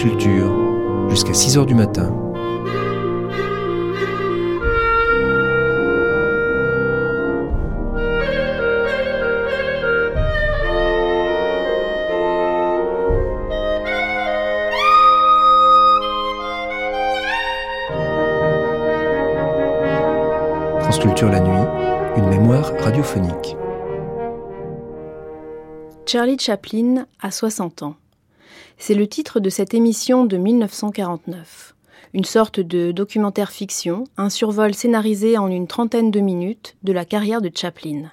Culture, jusqu'à 6h du matin. France Culture la nuit, une mémoire radiophonique. Charlie Chaplin a 60 ans. C'est le titre de cette émission de 1949. Une sorte de documentaire fiction, un survol scénarisé en une trentaine de minutes de la carrière de Chaplin.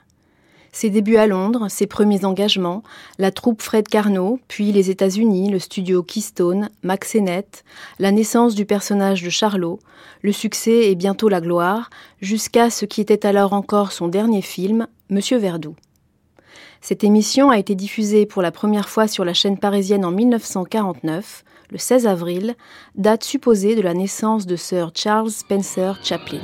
Ses débuts à Londres, ses premiers engagements, la troupe Fred Carnot, puis les États-Unis, le studio Keystone, Max Sennett, la naissance du personnage de Charlot, le succès et bientôt la gloire, jusqu'à ce qui était alors encore son dernier film, Monsieur Verdoux. Cette émission a été diffusée pour la première fois sur la chaîne parisienne en 1949, le 16 avril, date supposée de la naissance de Sir Charles Spencer Chaplin.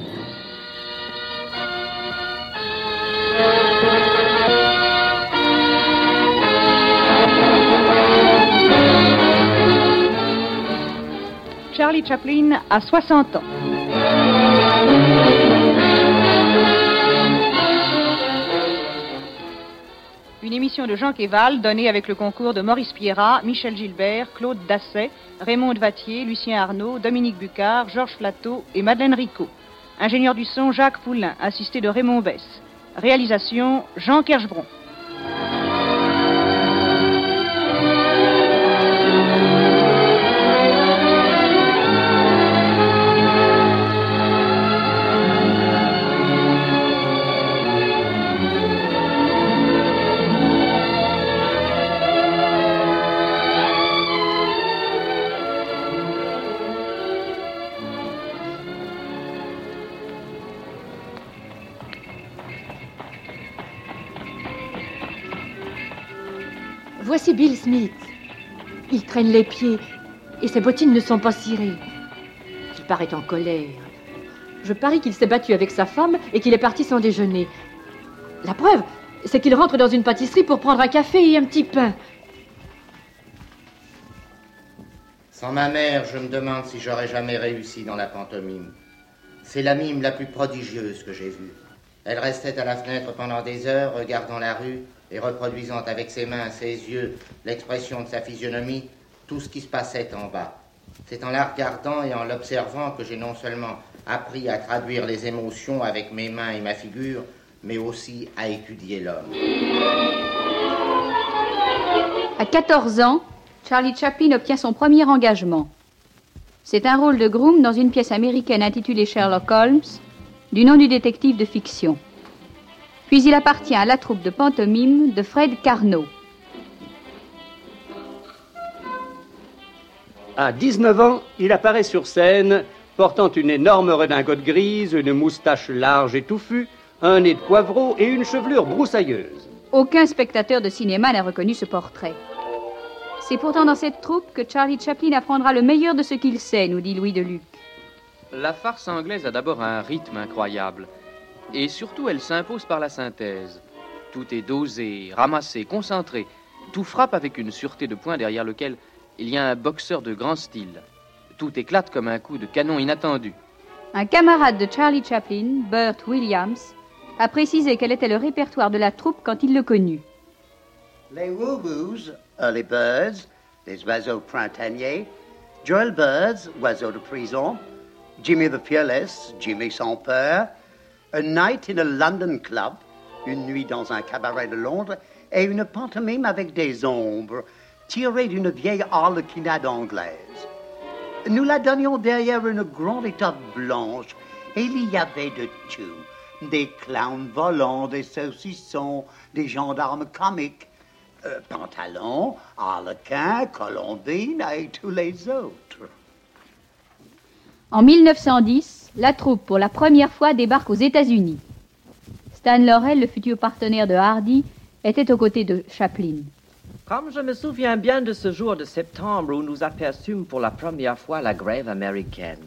Charlie Chaplin a 60 ans. Une émission de Jean Quéval donnée avec le concours de Maurice Pierrat, Michel Gilbert, Claude Dasset, Raymond Vatier, Lucien Arnaud, Dominique Bucard, Georges Flateau et Madeleine Ricot. Ingénieur du son Jacques Poulain, assisté de Raymond Bess. Réalisation Jean Kerchbron. Bill Smith. Il traîne les pieds et ses bottines ne sont pas cirées. Il paraît en colère. Je parie qu'il s'est battu avec sa femme et qu'il est parti sans déjeuner. La preuve, c'est qu'il rentre dans une pâtisserie pour prendre un café et un petit pain. Sans ma mère, je me demande si j'aurais jamais réussi dans la pantomime. C'est la mime la plus prodigieuse que j'ai vue. Elle restait à la fenêtre pendant des heures, regardant la rue et reproduisant avec ses mains, ses yeux, l'expression de sa physionomie, tout ce qui se passait en bas. C'est en la regardant et en l'observant que j'ai non seulement appris à traduire les émotions avec mes mains et ma figure, mais aussi à étudier l'homme. À 14 ans, Charlie Chaplin obtient son premier engagement. C'est un rôle de groom dans une pièce américaine intitulée Sherlock Holmes, du nom du détective de fiction. Puis il appartient à la troupe de pantomime de Fred Carnot. À 19 ans, il apparaît sur scène portant une énorme redingote grise, une moustache large et touffue, un nez de poivreau et une chevelure broussailleuse. Aucun spectateur de cinéma n'a reconnu ce portrait. C'est pourtant dans cette troupe que Charlie Chaplin apprendra le meilleur de ce qu'il sait, nous dit Louis Deluc. La farce anglaise a d'abord un rythme incroyable. Et surtout, elle s'impose par la synthèse. Tout est dosé, ramassé, concentré. Tout frappe avec une sûreté de point derrière lequel il y a un boxeur de grand style. Tout éclate comme un coup de canon inattendu. Un camarade de Charlie Chaplin, Burt Williams, a précisé quel était le répertoire de la troupe quand il le connut. Les Woo-Woos, Early Birds, les oiseaux printaniers, Joel Birds, oiseau de prison, Jimmy the Fearless, Jimmy sans peur, A Night in a London Club, une nuit dans un cabaret de Londres, et une pantomime avec des ombres, tirée d'une vieille harlequinade anglaise. Nous la donnions derrière une grande étoffe blanche, et il y avait de tout. Des clowns volants, des saucissons, des gendarmes comiques, euh, pantalons, harlequins, colombines et tous les autres. En 1910, la troupe, pour la première fois, débarque aux États-Unis. Stan Laurel, le futur partenaire de Hardy, était aux côtés de Chaplin. Comme je me souviens bien de ce jour de septembre où nous aperçûmes pour la première fois la grève américaine.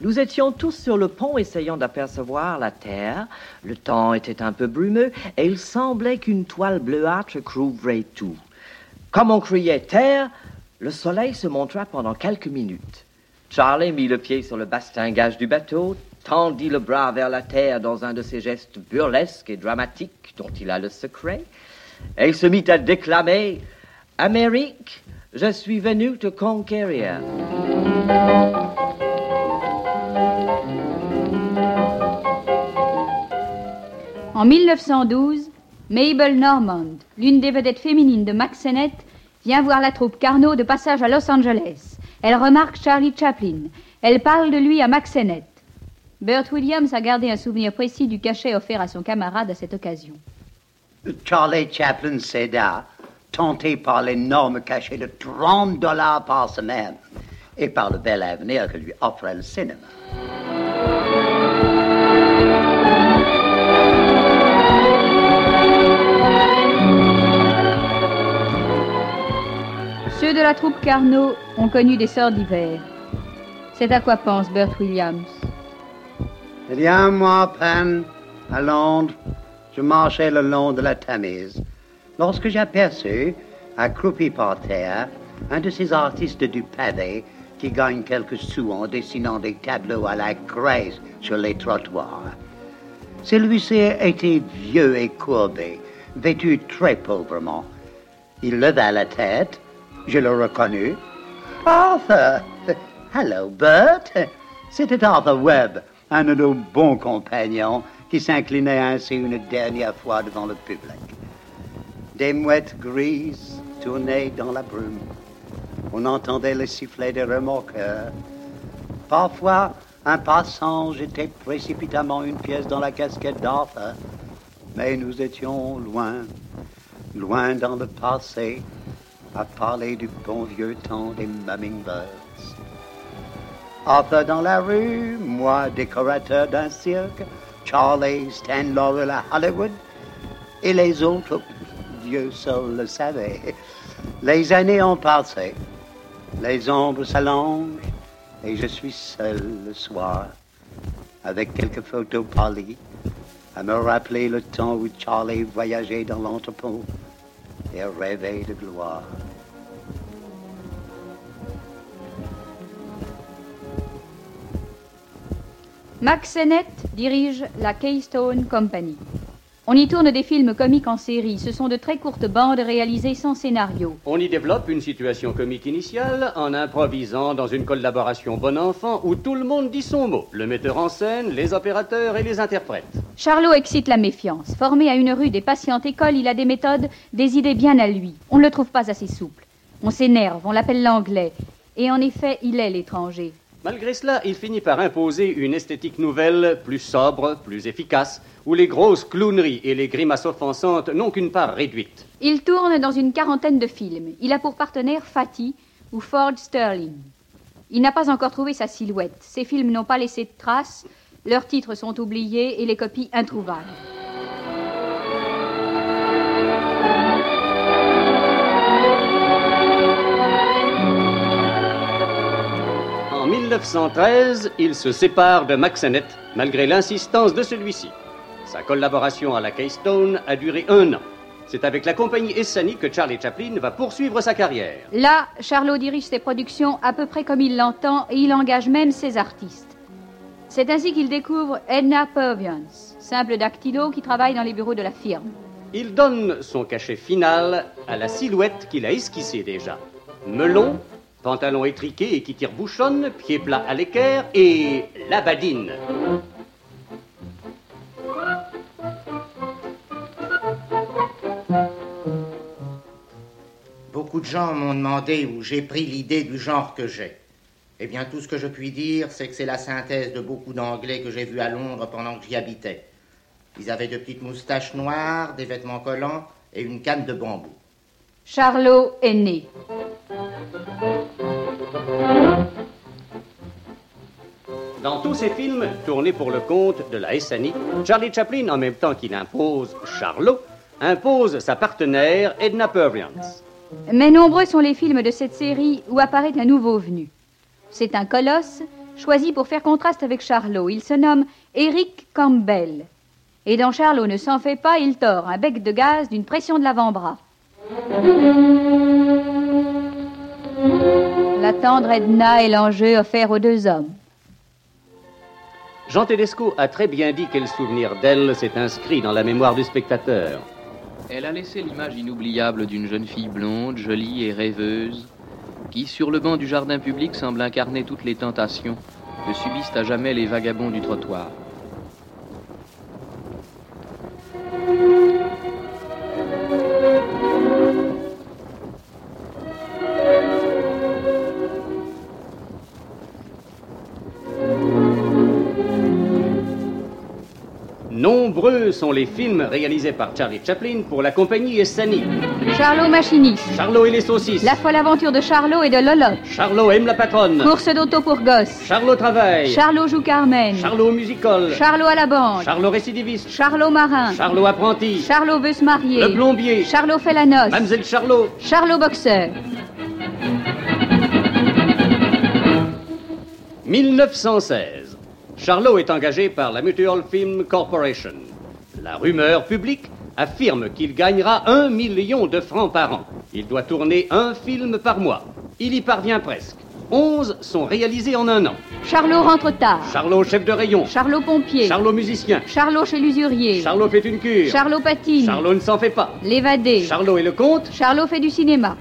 Nous étions tous sur le pont essayant d'apercevoir la terre. Le temps était un peu brumeux et il semblait qu'une toile bleuâtre couvrait tout. Comme on criait terre, Le soleil se montra pendant quelques minutes. Charlie mit le pied sur le bastingage du bateau, tendit le bras vers la terre dans un de ces gestes burlesques et dramatiques dont il a le secret, et il se mit à déclamer Amérique, je suis venu te conquérir. En 1912, Mabel Normand, l'une des vedettes féminines de Max Sennett, vient voir la troupe Carnot de passage à Los Angeles. Elle remarque Charlie Chaplin. Elle parle de lui à Max Sennett. Bert Williams a gardé un souvenir précis du cachet offert à son camarade à cette occasion. Charlie Chaplin céda, tenté par l'énorme cachet de 30 dollars par semaine et par le bel avenir que lui offrait le cinéma. Ceux de la troupe Carnot ont connu des sorts d'hiver. C'est à quoi pense Bert Williams. Il y a un mois à à Londres, je marchais le long de la Tamise lorsque j'aperçus, accroupi par terre, un de ces artistes du pavé qui gagnent quelques sous en dessinant des tableaux à la craie sur les trottoirs. Celui-ci était vieux et courbé, vêtu très pauvrement. Il leva la tête, je le reconnus. Arthur! Hello, Bert! C'était Arthur Webb, un de nos bons compagnons qui s'inclinait ainsi une dernière fois devant le public. Des mouettes grises tournaient dans la brume. On entendait le sifflet des remorqueurs. Parfois, un passant jetait précipitamment une pièce dans la casquette d'Arthur. Mais nous étions loin, loin dans le passé, à parler du bon vieux temps des Mummingbirds. Arthur dans la rue, moi décorateur d'un cirque, Charlie Stan Laurel à Hollywood, et les autres, Dieu seul le savait. Les années ont passé, les ombres s'allongent, et je suis seul le soir, avec quelques photos polies, à me rappeler le temps où Charlie voyageait dans l'entrepôt et rêvait de gloire. Max Sennett dirige la Keystone Company. On y tourne des films comiques en série. Ce sont de très courtes bandes réalisées sans scénario. On y développe une situation comique initiale en improvisant dans une collaboration bon enfant où tout le monde dit son mot. Le metteur en scène, les opérateurs et les interprètes. Charlot excite la méfiance. Formé à une rue des patientes écoles, il a des méthodes, des idées bien à lui. On ne le trouve pas assez souple. On s'énerve, on l'appelle l'anglais. Et en effet, il est l'étranger. Malgré cela, il finit par imposer une esthétique nouvelle, plus sobre, plus efficace, où les grosses clowneries et les grimaces offensantes n'ont qu'une part réduite. Il tourne dans une quarantaine de films. Il a pour partenaire Fatty ou Ford Sterling. Il n'a pas encore trouvé sa silhouette. Ses films n'ont pas laissé de traces, leurs titres sont oubliés et les copies introuvables. 1913, il se sépare de Max Sennett, malgré l'insistance de celui-ci. Sa collaboration à la Keystone a duré un an. C'est avec la compagnie Essani que Charlie Chaplin va poursuivre sa carrière. Là, Charlot dirige ses productions à peu près comme il l'entend et il engage même ses artistes. C'est ainsi qu'il découvre Edna Purviance, simple dactylo qui travaille dans les bureaux de la firme. Il donne son cachet final à la silhouette qu'il a esquissée déjà. Melon, pantalon étriqué et qui tire bouchonne, pieds plats à l'équerre et la badine. Beaucoup de gens m'ont demandé où j'ai pris l'idée du genre que j'ai. Eh bien, tout ce que je puis dire, c'est que c'est la synthèse de beaucoup d'Anglais que j'ai vus à Londres pendant que j'y habitais. Ils avaient de petites moustaches noires, des vêtements collants et une canne de bambou. Charlot est né. Dans tous ces films, tournés pour le compte de la SNI, Charlie Chaplin, en même temps qu'il impose Charlot, impose sa partenaire Edna Purviance. Mais nombreux sont les films de cette série où apparaît un nouveau venu. C'est un colosse choisi pour faire contraste avec Charlot. Il se nomme Eric Campbell. Et dans Charlot ne s'en fait pas, il tord un bec de gaz d'une pression de l'avant-bras. Tendre Edna est l'enjeu offert aux deux hommes. Jean Tedesco a très bien dit quel souvenir d'elle s'est inscrit dans la mémoire du spectateur. Elle a laissé l'image inoubliable d'une jeune fille blonde, jolie et rêveuse, qui, sur le banc du jardin public, semble incarner toutes les tentations que subissent à jamais les vagabonds du trottoir. Sont les films réalisés par Charlie Chaplin pour la compagnie Essani. Charlot machiniste. Charlot et les saucisses. La folle aventure de Charlot et de Lolotte. Charlot aime la patronne. Course d'auto pour gosses. Charlot travaille. Charlot joue Carmen. Charlot musical. Charlot à la banque. Charlot récidiviste. Charlot marin. Charlot apprenti. Charlot veut se marier. Le plombier. Charlot fait la noce. Mademoiselle Charlot. Charlot boxeur. 1916. Charlot est engagé par la Mutual Film Corporation. La rumeur publique affirme qu'il gagnera un million de francs par an. Il doit tourner un film par mois. Il y parvient presque. Onze sont réalisés en un an. Charlot rentre tard. Charlot chef de rayon. Charlot pompier. Charlot musicien. Charlot chez l'usurier. Charlot fait une cure. Charlot patine. Charlot ne s'en fait pas. L'évadé. Charlot est le comte. Charlot fait du cinéma.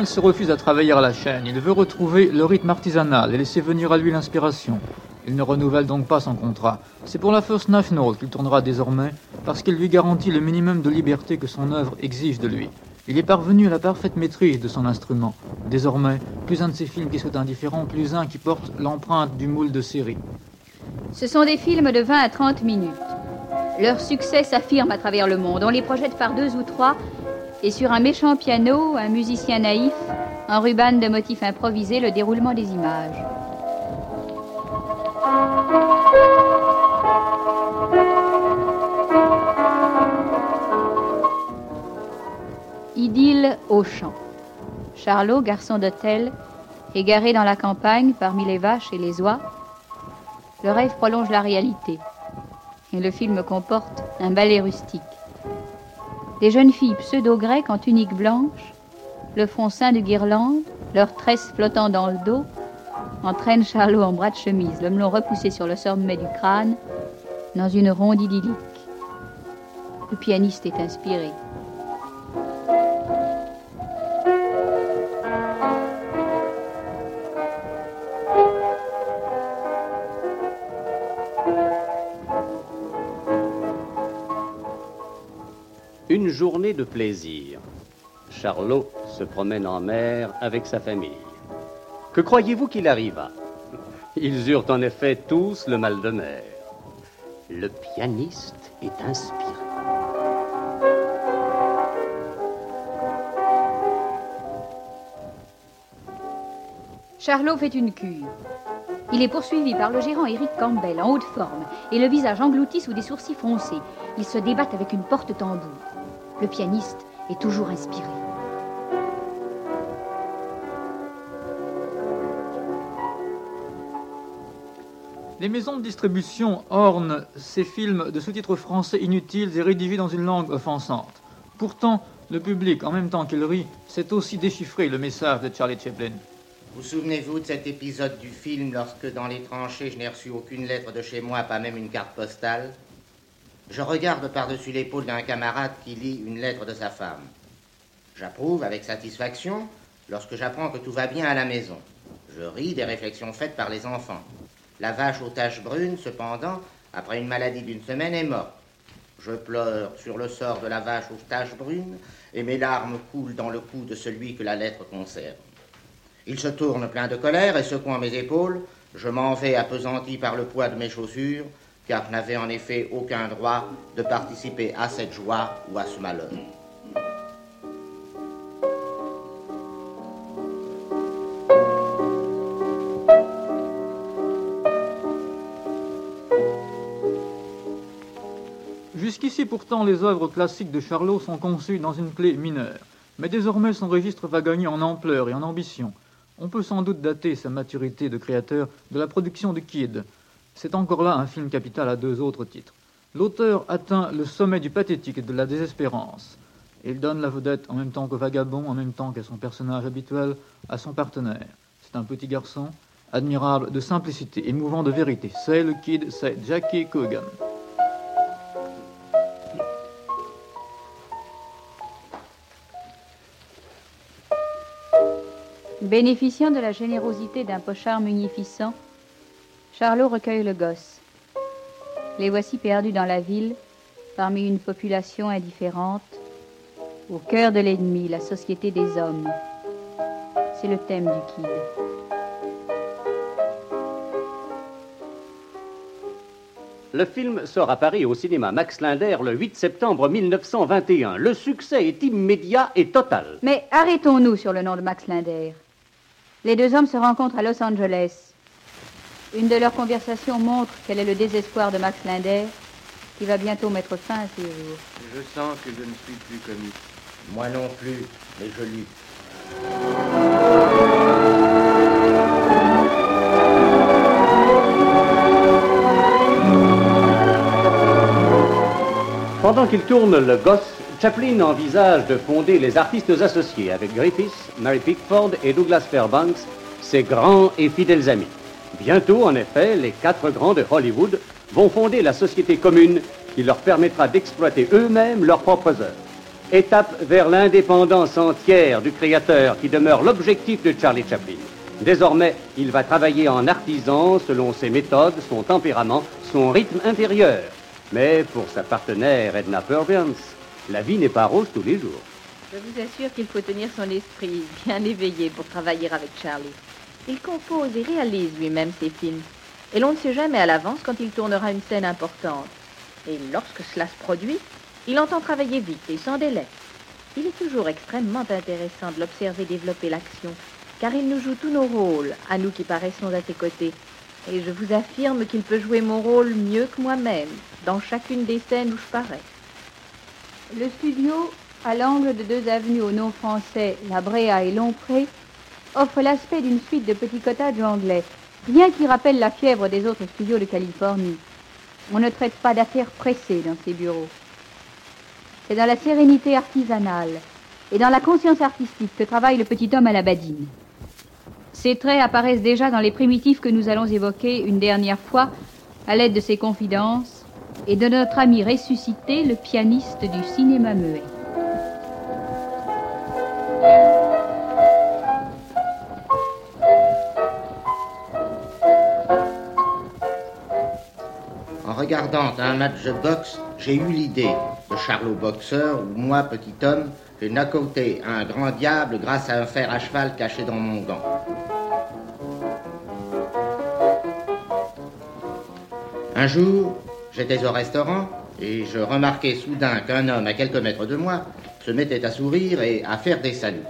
Il se refuse à travailler à la chaîne. Il veut retrouver le rythme artisanal et laisser venir à lui l'inspiration. Il ne renouvelle donc pas son contrat. C'est pour la First National qu'il tournera désormais, parce qu'il lui garantit le minimum de liberté que son œuvre exige de lui. Il est parvenu à la parfaite maîtrise de son instrument. Désormais, plus un de ses films qui soit indifférent, plus un qui porte l'empreinte du moule de série. Ce sont des films de 20 à 30 minutes. Leur succès s'affirme à travers le monde. On les projette par deux ou trois, et sur un méchant piano, un musicien naïf, un ruban de motifs improvisés, le déroulement des images. Idylle au champ. Charlot, garçon d'hôtel, égaré dans la campagne parmi les vaches et les oies. Le rêve prolonge la réalité. Et le film comporte un ballet rustique. Des jeunes filles pseudo-grecques en tunique blanche, le front ceint de guirlandes, leurs tresses flottant dans le dos, entraînent Charlot en bras de chemise, le melon repoussé sur le sommet du crâne, dans une ronde idyllique. Le pianiste est inspiré. Journée de plaisir. Charlot se promène en mer avec sa famille. Que croyez-vous qu'il arriva? Ils eurent en effet tous le mal de mer. Le pianiste est inspiré. Charlot fait une cure. Il est poursuivi par le gérant Eric Campbell en haute forme et le visage englouti sous des sourcils foncés. Ils se débattent avec une porte tambour. Le pianiste est toujours inspiré. Les maisons de distribution ornent ces films de sous-titres français inutiles et rédigés dans une langue offensante. Pourtant, le public, en même temps qu'il rit, sait aussi déchiffrer le message de Charlie Chaplin. Vous souvenez-vous de cet épisode du film lorsque dans les tranchées je n'ai reçu aucune lettre de chez moi, pas même une carte postale? Je regarde par-dessus l'épaule d'un camarade qui lit une lettre de sa femme. J'approuve avec satisfaction lorsque j'apprends que tout va bien à la maison. Je ris des réflexions faites par les enfants. La vache aux taches brunes, cependant, après une maladie d'une semaine, est morte. Je pleure sur le sort de la vache aux taches brunes et mes larmes coulent dans le cou de celui que la lettre concerne. Il se tourne plein de colère et secouant mes épaules, je m'en vais appesanti par le poids de mes chaussures, car je n'avais en effet aucun droit de participer à cette joie ou à ce malheur. Jusqu'ici pourtant les œuvres classiques de Charlot sont conçues dans une clé mineure, mais désormais son registre va gagner en ampleur et en ambition. On peut sans doute dater sa maturité de créateur de la production de Kid. C'est encore là un film capital à deux autres titres. L'auteur atteint le sommet du pathétique et de la désespérance. Il donne la vedette en même temps qu'au vagabond, en même temps qu'à son personnage habituel, à son partenaire. C'est un petit garçon, admirable de simplicité, émouvant de vérité. C'est le kid, c'est Jackie Coogan. Bénéficiant de la générosité d'un pochard munificent, Charlot recueille le gosse. Les voici perdus dans la ville, parmi une population indifférente, au cœur de l'ennemi, la société des hommes. C'est le thème du kid. Le film sort à Paris au cinéma Max Linder le 8 septembre 1921. Le succès est immédiat et total. Mais arrêtons-nous sur le nom de Max Linder. Les deux hommes se rencontrent à Los Angeles. Une de leurs conversations montre quel est le désespoir de Max Linder, qui va bientôt mettre fin à ses jours. Je sens que je ne suis plus comique. Moi non plus, mais je lis. Pendant qu'il tourne le gosse, Chaplin envisage de fonder les artistes associés avec Griffiths, Mary Pickford et Douglas Fairbanks, ses grands et fidèles amis. Bientôt, en effet, les quatre grands de Hollywood vont fonder la société commune qui leur permettra d'exploiter eux-mêmes leurs propres œuvres. Étape vers l'indépendance entière du créateur qui demeure l'objectif de Charlie Chaplin. Désormais, il va travailler en artisan selon ses méthodes, son tempérament, son rythme intérieur. Mais pour sa partenaire Edna Purviance, la vie n'est pas rose tous les jours. Je vous assure qu'il faut tenir son esprit bien éveillé pour travailler avec Charlie. Il compose et réalise lui-même ses films. Et l'on ne sait jamais à l'avance quand il tournera une scène importante. Et lorsque cela se produit, il entend travailler vite et sans délai. Il est toujours extrêmement intéressant de l'observer développer l'action, car il nous joue tous nos rôles, à nous qui paraissons à ses côtés. Et je vous affirme qu'il peut jouer mon rôle mieux que moi-même, dans chacune des scènes où je parais. Le studio, à l'angle de deux avenues au nom français, La Bréa et Lompré, offre l'aspect d'une suite de petits cottages anglais, rien qui rappelle la fièvre des autres studios de Californie. On ne traite pas d'affaires pressées dans ces bureaux. C'est dans la sérénité artisanale et dans la conscience artistique que travaille le petit homme à la badine. Ses traits apparaissent déjà dans les primitifs que nous allons évoquer une dernière fois à l'aide de ses confidences et de notre ami ressuscité, le pianiste du cinéma muet. Regardant un match de boxe, j'ai eu l'idée de Charlot boxeur ou moi, petit homme, j'ai knockouté un grand diable grâce à un fer à cheval caché dans mon gant. Un jour, j'étais au restaurant et je remarquai soudain qu'un homme à quelques mètres de moi se mettait à sourire et à faire des saluts.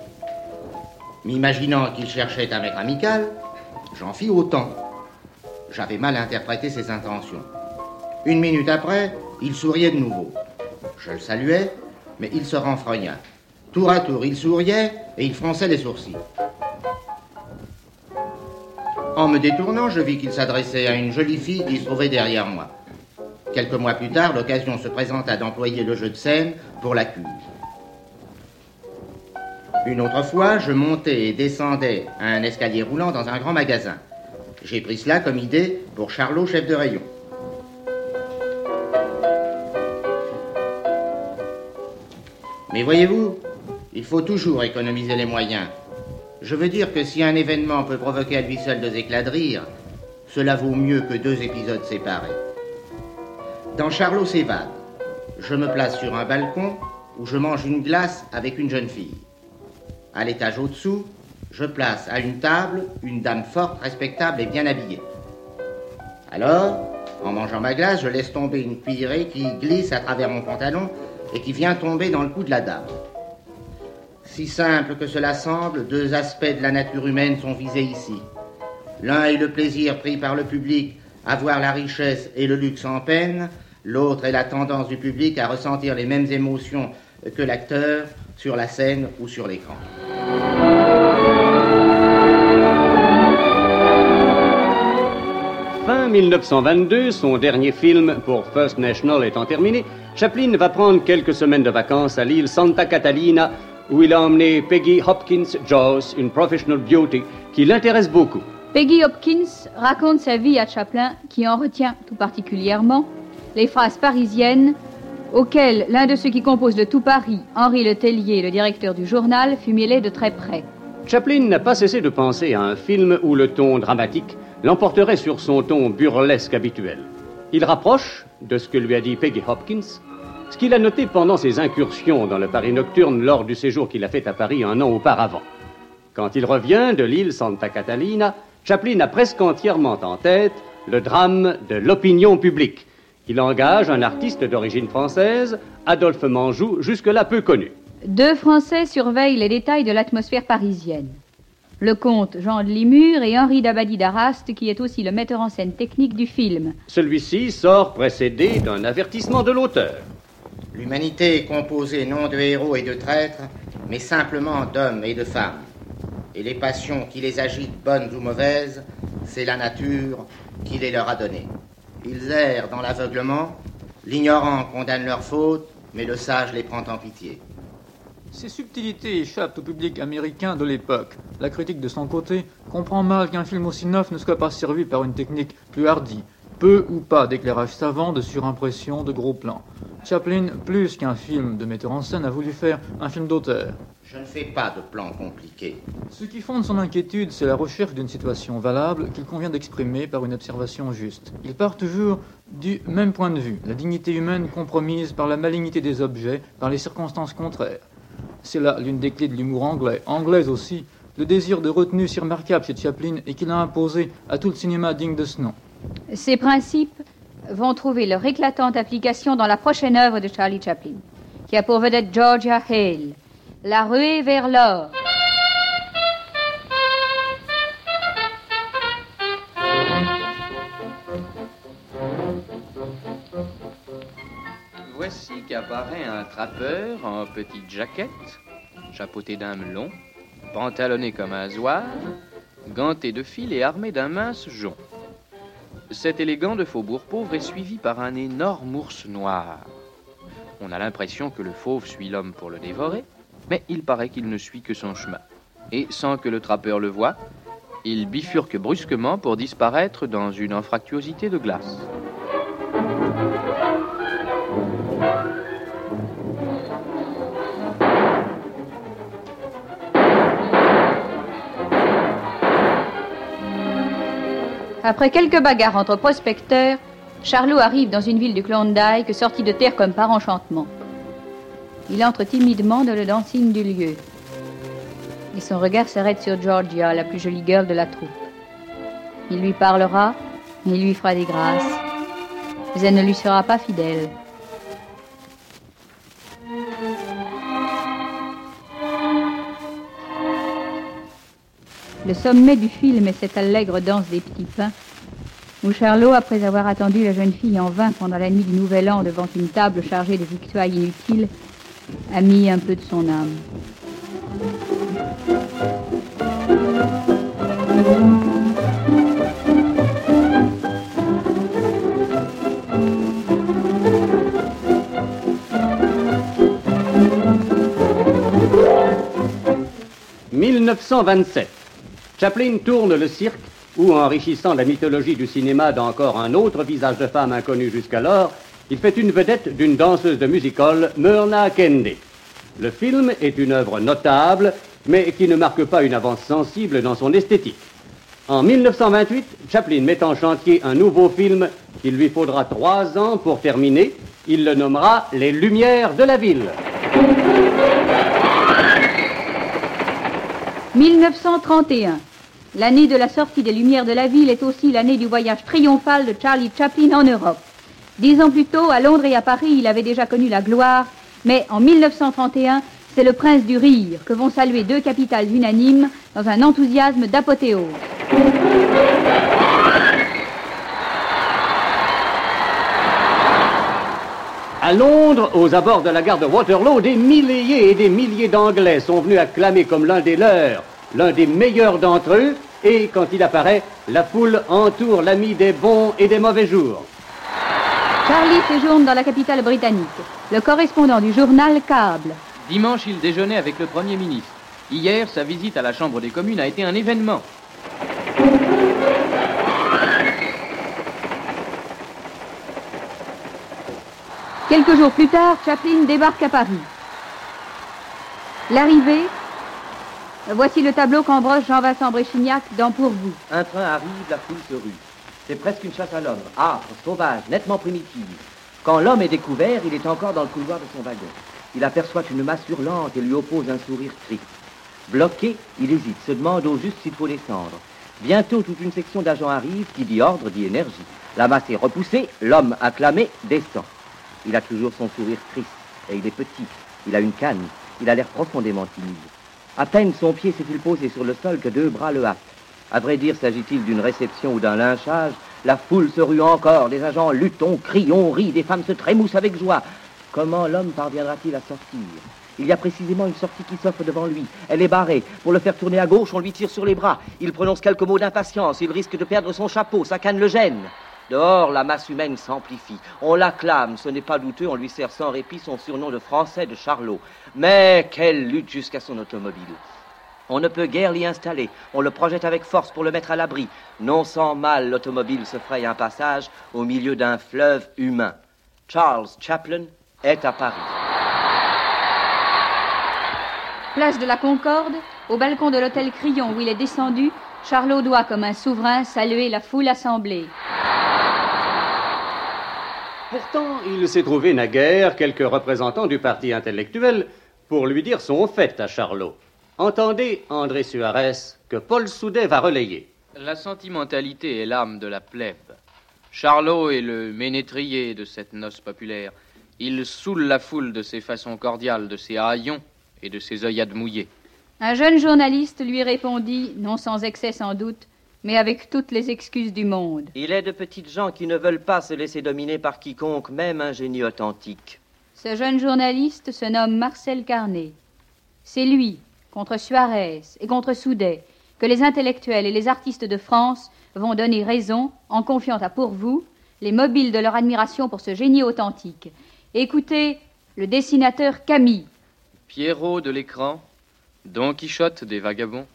M'imaginant qu'il cherchait un maître amical, j'en fis autant. J'avais mal interprété ses intentions. Une minute après, il souriait de nouveau. Je le saluais, mais il se renfrogna. Tour à tour, il souriait et il fronçait les sourcils. En me détournant, je vis qu'il s'adressait à une jolie fille qui se trouvait derrière moi. Quelques mois plus tard, l'occasion se présenta d'employer le jeu de scène pour la cuve. Une autre fois, je montais et descendais un escalier roulant dans un grand magasin. J'ai pris cela comme idée pour Charlot, chef de rayon. Mais voyez-vous, il faut toujours économiser les moyens. Je veux dire que si un événement peut provoquer à lui seul deux éclats de rire, cela vaut mieux que deux épisodes séparés. Dans Charlot s'évade, je me place sur un balcon où je mange une glace avec une jeune fille. À l'étage au-dessous, je place à une table une dame forte, respectable et bien habillée. Alors, en mangeant ma glace, je laisse tomber une cuillerée qui glisse à travers mon pantalon et qui vient tomber dans le cou de la dame. Si simple que cela semble, deux aspects de la nature humaine sont visés ici. L'un est le plaisir pris par le public à voir la richesse et le luxe en peine, l'autre est la tendance du public à ressentir les mêmes émotions que l'acteur sur la scène ou sur l'écran. Fin 1922, son dernier film pour First National étant terminé, Chaplin va prendre quelques semaines de vacances à l'île Santa Catalina, où il a emmené Peggy Hopkins Jones, une professional beauty, qui l'intéresse beaucoup. Peggy Hopkins raconte sa vie à Chaplin, qui en retient tout particulièrement les phrases parisiennes auxquelles l'un de ceux qui composent le Tout Paris, Henri Le Tellier, le directeur du journal, fut mêlé de très près. Chaplin n'a pas cessé de penser à un film où le ton dramatique l'emporterait sur son ton burlesque habituel. Il rapproche de ce que lui a dit Peggy Hopkins, ce qu'il a noté pendant ses incursions dans le Paris nocturne lors du séjour qu'il a fait à Paris un an auparavant. Quand il revient de l'île Santa Catalina, Chaplin a presque entièrement en tête le drame de l'opinion publique. Il engage un artiste d'origine française, Adolphe Manjou, jusque-là peu connu. Deux Français surveillent les détails de l'atmosphère parisienne. Le comte Jean de Limur et Henri d'Abadie d'Arrast, qui est aussi le metteur en scène technique du film. Celui-ci sort précédé d'un avertissement de l'auteur. L'humanité est composée non de héros et de traîtres, mais simplement d'hommes et de femmes. Et les passions qui les agitent, bonnes ou mauvaises, c'est la nature qui les leur a données. Ils errent dans l'aveuglement, l'ignorant condamne leurs fautes, mais le sage les prend en pitié. Ces subtilités échappent au public américain de l'époque. La critique, de son côté, comprend mal qu'un film aussi neuf ne soit pas servi par une technique plus hardie, peu ou pas d'éclairage savant, de surimpression, de gros plans. Chaplin, plus qu'un film de metteur en scène, a voulu faire un film d'auteur. Je ne fais pas de plans compliqués. Ce qui fonde son inquiétude, c'est la recherche d'une situation valable qu'il convient d'exprimer par une observation juste. Il part toujours du même point de vue, la dignité humaine compromise par la malignité des objets, par les circonstances contraires. C'est là l'une des clés de l'humour anglais, anglaise aussi, le désir de retenue si remarquable chez Chaplin et qu'il a imposé à tout le cinéma digne de ce nom. Ces principes vont trouver leur éclatante application dans la prochaine œuvre de Charlie Chaplin, qui a pour vedette Georgia Hale, La ruée vers l'or. Voici qu'apparaît un trappeur en petite jaquette, chapeauté d'un melon, pantalonné comme un zouave, ganté de fil et armé d'un mince jonc. Cet élégant de faubourg pauvre est suivi par un énorme ours noir. On a l'impression que le fauve suit l'homme pour le dévorer, mais il paraît qu'il ne suit que son chemin. Et sans que le trappeur le voie, il bifurque brusquement pour disparaître dans une anfractuosité de glace. Après quelques bagarres entre prospecteurs, Charlot arrive dans une ville du Klondike sortie de terre comme par enchantement. Il entre timidement dans le dancing du lieu. Et son regard s'arrête sur Georgia, la plus jolie girl de la troupe. Il lui parlera, il lui fera des grâces. Mais elle ne lui sera pas fidèle. Le sommet du film est cette allègre danse des petits pains, où Charlot, après avoir attendu la jeune fille en vain pendant la nuit du Nouvel An devant une table chargée de victuailles inutiles, a mis un peu de son âme. « 1927. Chaplin tourne le cirque où, enrichissant la mythologie du cinéma d'encore un autre visage de femme inconnu jusqu'alors, il fait une vedette d'une danseuse de music-hall, Myrna Kennedy. Le film est une œuvre notable, mais qui ne marque pas une avance sensible dans son esthétique. En 1928, Chaplin met en chantier un nouveau film qu'il lui faudra trois ans pour terminer. Il le nommera Les Lumières de la Ville. 1931. L'année de la sortie des Lumières de la ville est aussi l'année du voyage triomphal de Charlie Chaplin en Europe. Dix ans plus tôt, à Londres et à Paris, il avait déjà connu la gloire, mais en 1931, c'est le prince du rire que vont saluer deux capitales unanimes dans un enthousiasme d'apothéose. À Londres, aux abords de la gare de Waterloo, des milliers et des milliers d'Anglais sont venus acclamer comme l'un des leurs, l'un des meilleurs d'entre eux, Et quand il apparaît, la foule entoure l'ami des bons et des mauvais jours. Charlie séjourne dans la capitale britannique. Le correspondant du journal câble. Dimanche, il déjeunait avec le Premier ministre. Hier, sa visite à la Chambre des communes a été un événement. Quelques jours plus tard, Chaplin débarque à Paris. L'arrivée, voici le tableau qu'embroche Jean-Vincent Bréchignac dans Pour vous. Un train arrive, la foule se rue. C'est presque une chasse à l'homme, âpre, sauvage, nettement primitive. Quand l'homme est découvert, il est encore dans le couloir de son wagon. Il aperçoit une masse hurlante et lui oppose un sourire triste. Bloqué, il hésite, se demande au juste s'il faut descendre. Bientôt, toute une section d'agents arrive qui dit ordre, dit énergie. La masse est repoussée, l'homme acclamé descend. Il a toujours son sourire triste et il est petit. Il a une canne. Il a l'air profondément timide. À peine son pied s'est-il posé sur le sol que deux bras le hâtent. À vrai dire, s'agit-il d'une réception ou d'un lynchage La foule se rue encore, les agents luttent, on crie, on rit, des femmes se trémoussent avec joie. Comment l'homme parviendra-t-il à sortir? Il y a précisément une sortie qui s'offre devant lui. Elle est barrée. Pour le faire tourner à gauche, on lui tire sur les bras. Il prononce quelques mots d'impatience. Il risque de perdre son chapeau. Sa canne le gêne. Dehors, la masse humaine s'amplifie. On l'acclame, ce n'est pas douteux, on lui sert sans répit son surnom de français de Charlot. Mais quelle lutte jusqu'à son automobile. On ne peut guère l'y installer. On le projette avec force pour le mettre à l'abri. Non sans mal, l'automobile se fraye un passage au milieu d'un fleuve humain. Charles Chaplin est à Paris. Place de la Concorde, au balcon de l'hôtel Crillon où il est descendu, Charlot doit, comme un souverain, saluer la foule assemblée. Pourtant, il s'est trouvé naguère quelques représentants du parti intellectuel pour lui dire son fait à Charlot. Entendez, André Suarez, que Paul Soudet va relayer. La sentimentalité est l'âme de la plèbe. Charlot est le ménétrier de cette noce populaire. Il saoule la foule de ses façons cordiales, de ses haillons et de ses œillades mouillées. Un jeune journaliste lui répondit, non sans excès sans doute, mais avec toutes les excuses du monde. Il est de petites gens qui ne veulent pas se laisser dominer par quiconque, même un génie authentique. Ce jeune journaliste se nomme Marcel Carnet. C'est lui, contre Suarez et contre Soudet, que les intellectuels et les artistes de France vont donner raison en confiant à pour vous les mobiles de leur admiration pour ce génie authentique. Écoutez le dessinateur Camille. Pierrot de l'écran, Don Quichotte des vagabonds.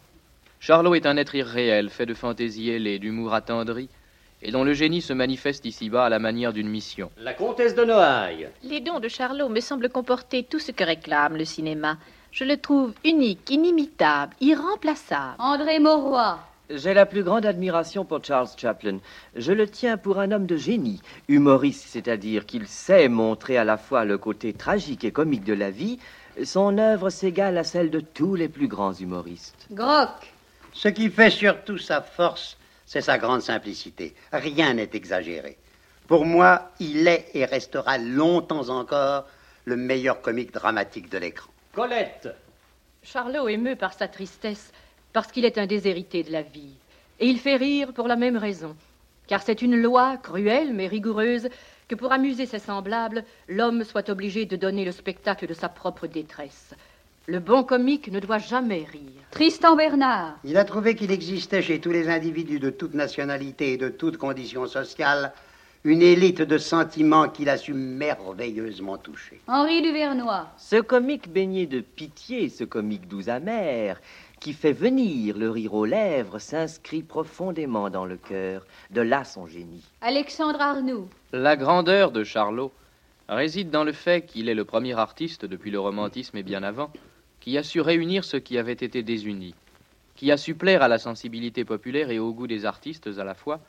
Charlot est un être irréel, fait de fantaisie ailée, d'humour attendri, et dont le génie se manifeste ici-bas à la manière d'une mission. La comtesse de Noailles. Les dons de Charlot me semblent comporter tout ce que réclame le cinéma. Je le trouve unique, inimitable, irremplaçable. André Mauroy. J'ai la plus grande admiration pour Charles Chaplin. Je le tiens pour un homme de génie, humoriste, c'est-à-dire qu'il sait montrer à la fois le côté tragique et comique de la vie. Son œuvre s'égale à celle de tous les plus grands humoristes. Groc. Ce qui fait surtout sa force, c'est sa grande simplicité. Rien n'est exagéré. Pour moi, il est et restera longtemps encore le meilleur comique dramatique de l'écran. Colette. Charlot émeut par sa tristesse, parce qu'il est un déshérité de la vie. Et il fait rire pour la même raison. Car c'est une loi cruelle mais rigoureuse que pour amuser ses semblables, l'homme soit obligé de donner le spectacle de sa propre détresse. Le bon comique ne doit jamais rire. Tristan Bernard. Il a trouvé qu'il existait chez tous les individus de toute nationalité et de toute condition sociale une élite de sentiments qu'il a su merveilleusement toucher. Henri Duvernois. Ce comique baigné de pitié, ce comique doux amer, qui fait venir le rire aux lèvres, s'inscrit profondément dans le cœur. De là son génie. Alexandre Arnoux. La grandeur de Charlot réside dans le fait qu'il est le premier artiste depuis le romantisme et bien avant qui a su réunir ce qui avait été désuni, qui a su plaire à la sensibilité populaire et au goût des artistes à la fois,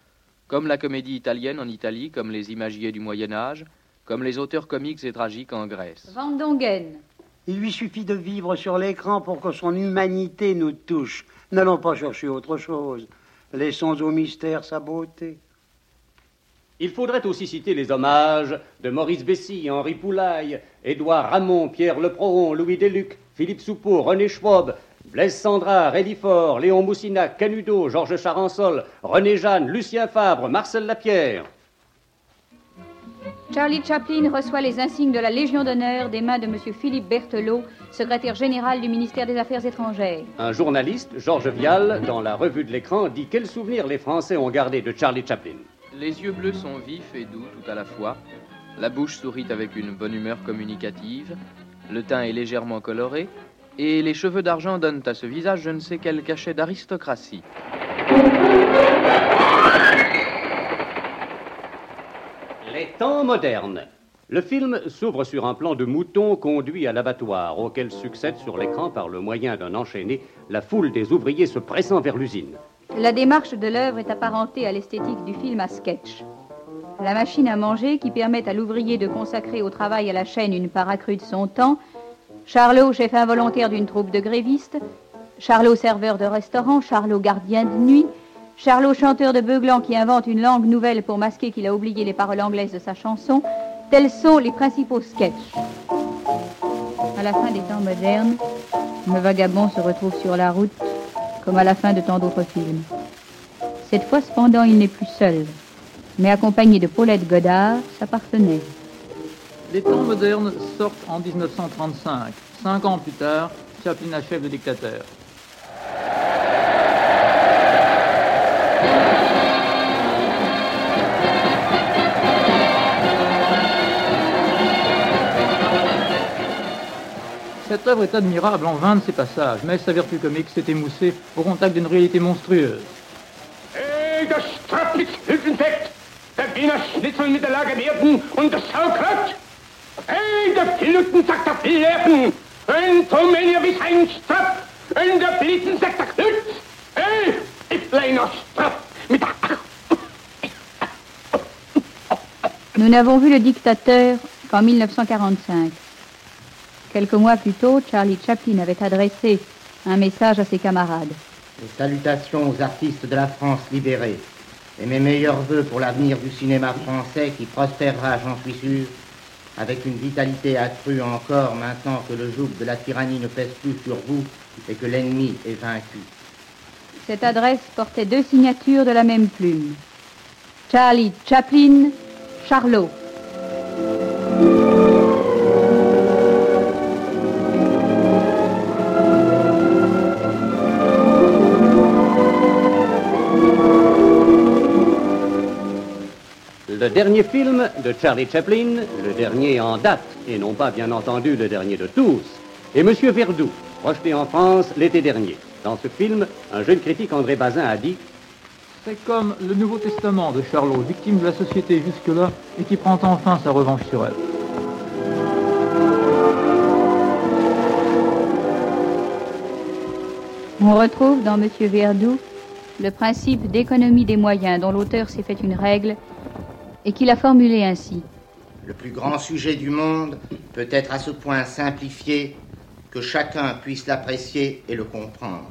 comme la comédie italienne en Italie, comme les imagiers du Moyen Âge, comme les auteurs comiques et tragiques en Grèce. Van Dongen. Il lui suffit de vivre sur l'écran pour que son humanité nous touche. N'allons pas chercher autre chose. Laissons au mystère sa beauté. Il faudrait aussi citer les hommages de Maurice Bessy, Henri Poulaille, Édouard Ramon, Pierre Leprohon, Louis Deluc, Philippe Soupeau, René Schwab, Blaise Sandra, Rédifort, Léon Moussinac, Canudo, Georges Charansol, René Jeanne, Lucien Fabre, Marcel Lapierre. Charlie Chaplin reçoit les insignes de la Légion d'honneur des mains de M. Philippe Berthelot, secrétaire général du ministère des Affaires étrangères. Un journaliste, Georges Vial, dans la revue de l'écran, dit quels souvenirs les Français ont gardés de Charlie Chaplin. Les yeux bleus sont vifs et doux tout à la fois. La bouche sourit avec une bonne humeur communicative. Le teint est légèrement coloré. Et les cheveux d'argent donnent à ce visage je ne sais quel cachet d'aristocratie. Les temps modernes. Le film s'ouvre sur un plan de mouton conduit à l'abattoir, auquel succède sur l'écran par le moyen d'un enchaîné la foule des ouvriers se pressant vers l'usine. La démarche de l'œuvre est apparentée à l'esthétique du film à sketch. La machine à manger qui permet à l'ouvrier de consacrer au travail à la chaîne une part accrue de son temps, Charlot, chef involontaire d'une troupe de grévistes, Charlot, serveur de restaurant, Charlot, gardien de nuit, Charlot, chanteur de beuglant qui invente une langue nouvelle pour masquer qu'il a oublié les paroles anglaises de sa chanson, tels sont les principaux sketchs. À la fin des temps modernes, le vagabond se retrouve sur la route, comme à la fin de tant d'autres films. Cette fois, cependant, il n'est plus seul, mais accompagné de Paulette Godard, sa partenaire. Les temps modernes sortent en 1935. Cinq ans plus tard, Chaplin achève le dictateur. Cette œuvre est admirable en vain de ses passages, mais sa vertu comique s'est émoussée au contact d'une réalité monstrueuse. Hey, Wiener Schnitzel mit der Lage werden und das Sauerkraut. Hey, der Piluten sagt der Fleppen, ein Rumänier wie ein Strapp, ein der Blitzen sagt der Knütz. Hey, ich kleiner Strapp mit der... Nous n'avons vu le dictateur qu'en 1945. Quelques mois plus tôt, Charlie Chaplin avait adressé un message à ses camarades. Les salutations aux artistes de la France libérée et mes meilleurs voeux pour l'avenir du cinéma français qui prospérera, j'en suis sûr, avec une vitalité accrue encore maintenant que le joug de la tyrannie ne pèse plus sur vous et que l'ennemi est vaincu. Cette adresse portait deux signatures de la même plume. Charlie Chaplin, Charlot. Le dernier film de Charlie Chaplin, le dernier en date, et non pas bien entendu le dernier de tous, est Monsieur Verdoux, projeté en France l'été dernier. Dans ce film, un jeune critique André Bazin a dit C'est comme le Nouveau Testament de Charlot, victime de la société jusque-là et qui prend enfin sa revanche sur elle. On retrouve dans Monsieur Verdoux le principe d'économie des moyens dont l'auteur s'est fait une règle et qu'il a formulé ainsi. Le plus grand sujet du monde peut être à ce point simplifié que chacun puisse l'apprécier et le comprendre.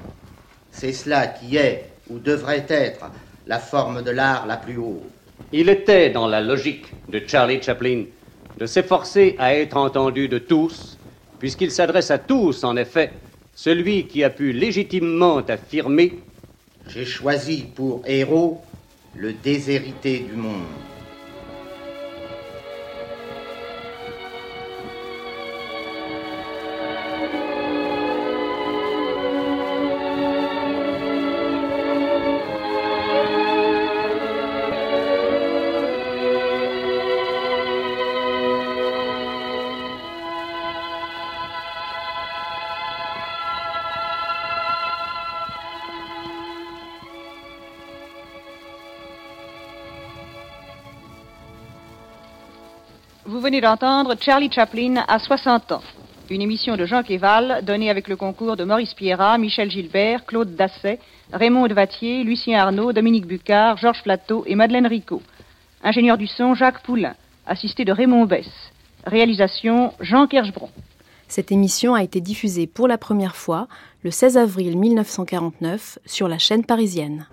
C'est cela qui est, ou devrait être, la forme de l'art la plus haute. Il était dans la logique de Charlie Chaplin de s'efforcer à être entendu de tous, puisqu'il s'adresse à tous, en effet, celui qui a pu légitimement affirmer J'ai choisi pour héros le déshérité du monde. D'entendre Charlie Chaplin à 60 ans. Une émission de Jean Quéval donnée avec le concours de Maurice Pierrat, Michel Gilbert, Claude Dasset, Raymond Vattier, Lucien Arnaud, Dominique Bucard, Georges Plateau et Madeleine Ricot. Ingénieur du son, Jacques Poulain, assisté de Raymond Bess. Réalisation, Jean Kergebron. Cette émission a été diffusée pour la première fois le 16 avril 1949 sur la chaîne parisienne.